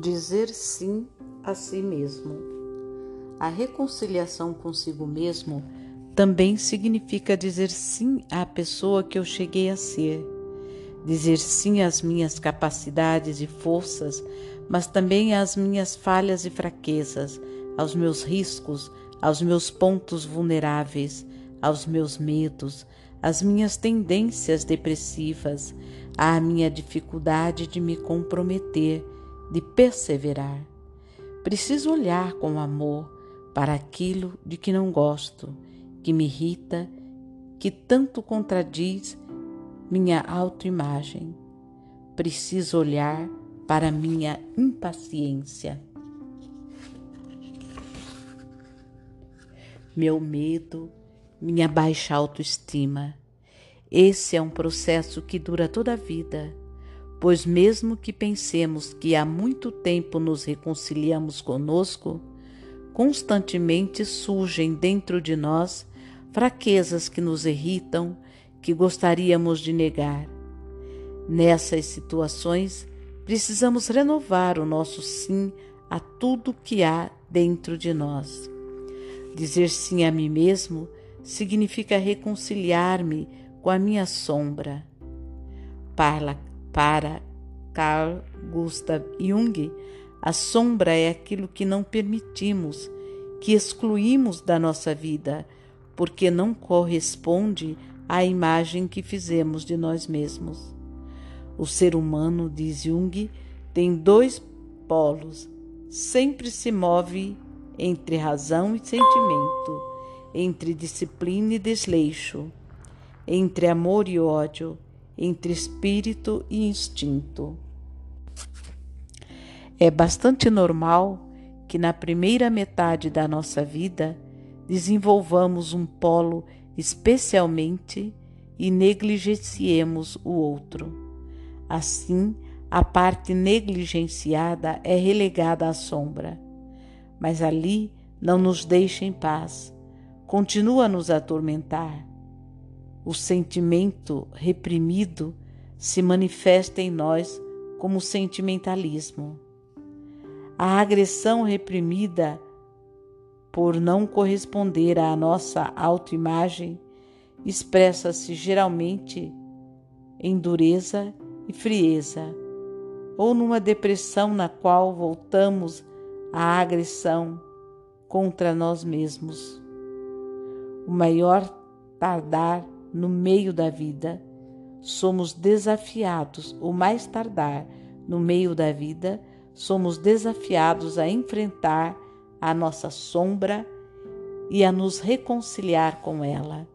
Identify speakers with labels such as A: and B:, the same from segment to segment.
A: Dizer sim a si mesmo. A reconciliação consigo mesmo também significa dizer sim à pessoa que eu cheguei a ser, dizer sim às minhas capacidades e forças, mas também às minhas falhas e fraquezas, aos meus riscos, aos meus pontos vulneráveis, aos meus medos, às minhas tendências depressivas, à minha dificuldade de me comprometer, de perseverar. Preciso olhar com amor para aquilo de que não gosto, que me irrita, que tanto contradiz minha autoimagem. Preciso olhar para minha impaciência. Meu medo, minha baixa autoestima. Esse é um processo que dura toda a vida, pois, mesmo que pensemos que há muito tempo nos reconciliamos conosco, constantemente surgem dentro de nós fraquezas que nos irritam, que gostaríamos de negar. Nessas situações, precisamos renovar o nosso sim a tudo que há dentro de nós. Dizer sim a mim mesmo significa reconciliar-me com a minha sombra. Para, para Carl Gustav Jung, a sombra é aquilo que não permitimos, que excluímos da nossa vida, porque não corresponde à imagem que fizemos de nós mesmos. O ser humano, diz Jung, tem dois polos, sempre se move entre razão e sentimento entre disciplina e desleixo, entre amor e ódio, entre espírito e instinto. É bastante normal que na primeira metade da nossa vida desenvolvamos um polo especialmente e negligenciemos o outro. Assim, a parte negligenciada é relegada à sombra, mas ali não nos deixa em paz continua a nos atormentar. O sentimento reprimido se manifesta em nós como sentimentalismo. A agressão reprimida por não corresponder à nossa autoimagem expressa-se geralmente em dureza e frieza, ou numa depressão na qual voltamos à agressão contra nós mesmos o maior tardar no meio da vida, somos desafiados, o mais tardar no meio da vida, somos desafiados a enfrentar a nossa sombra e a nos reconciliar com ela.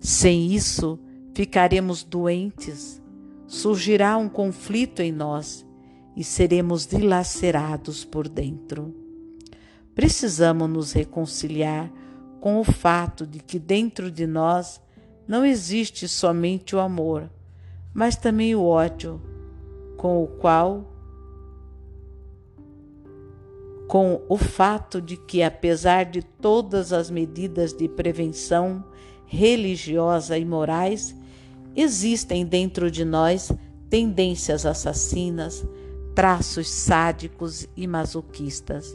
A: Sem isso, ficaremos doentes, surgirá um conflito em nós e seremos dilacerados por dentro. Precisamos nos reconciliar com o fato de que dentro de nós não existe somente o amor, mas também o ódio, com o qual com o fato de que, apesar de todas as medidas de prevenção religiosa e morais, existem dentro de nós tendências assassinas, traços sádicos e masoquistas,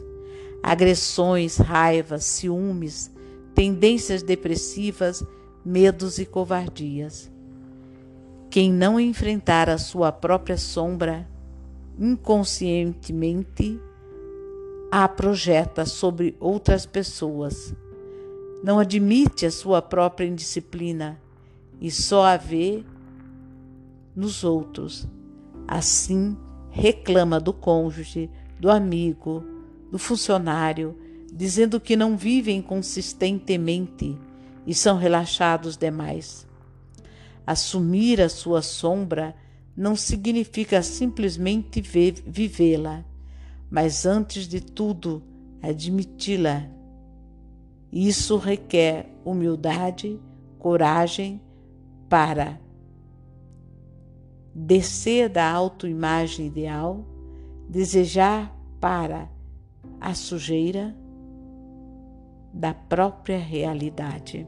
A: agressões, raivas, ciúmes, tendências depressivas, medos e covardias. Quem não enfrentar a sua própria sombra, inconscientemente a projeta sobre outras pessoas. Não admite a sua própria indisciplina e só a vê nos outros. Assim, reclama do cônjuge, do amigo, do funcionário dizendo que não vivem consistentemente e são relaxados demais. Assumir a sua sombra não significa simplesmente vivê-la, mas antes de tudo admiti-la. Isso requer humildade, coragem para descer da autoimagem ideal, desejar para a sujeira da própria realidade.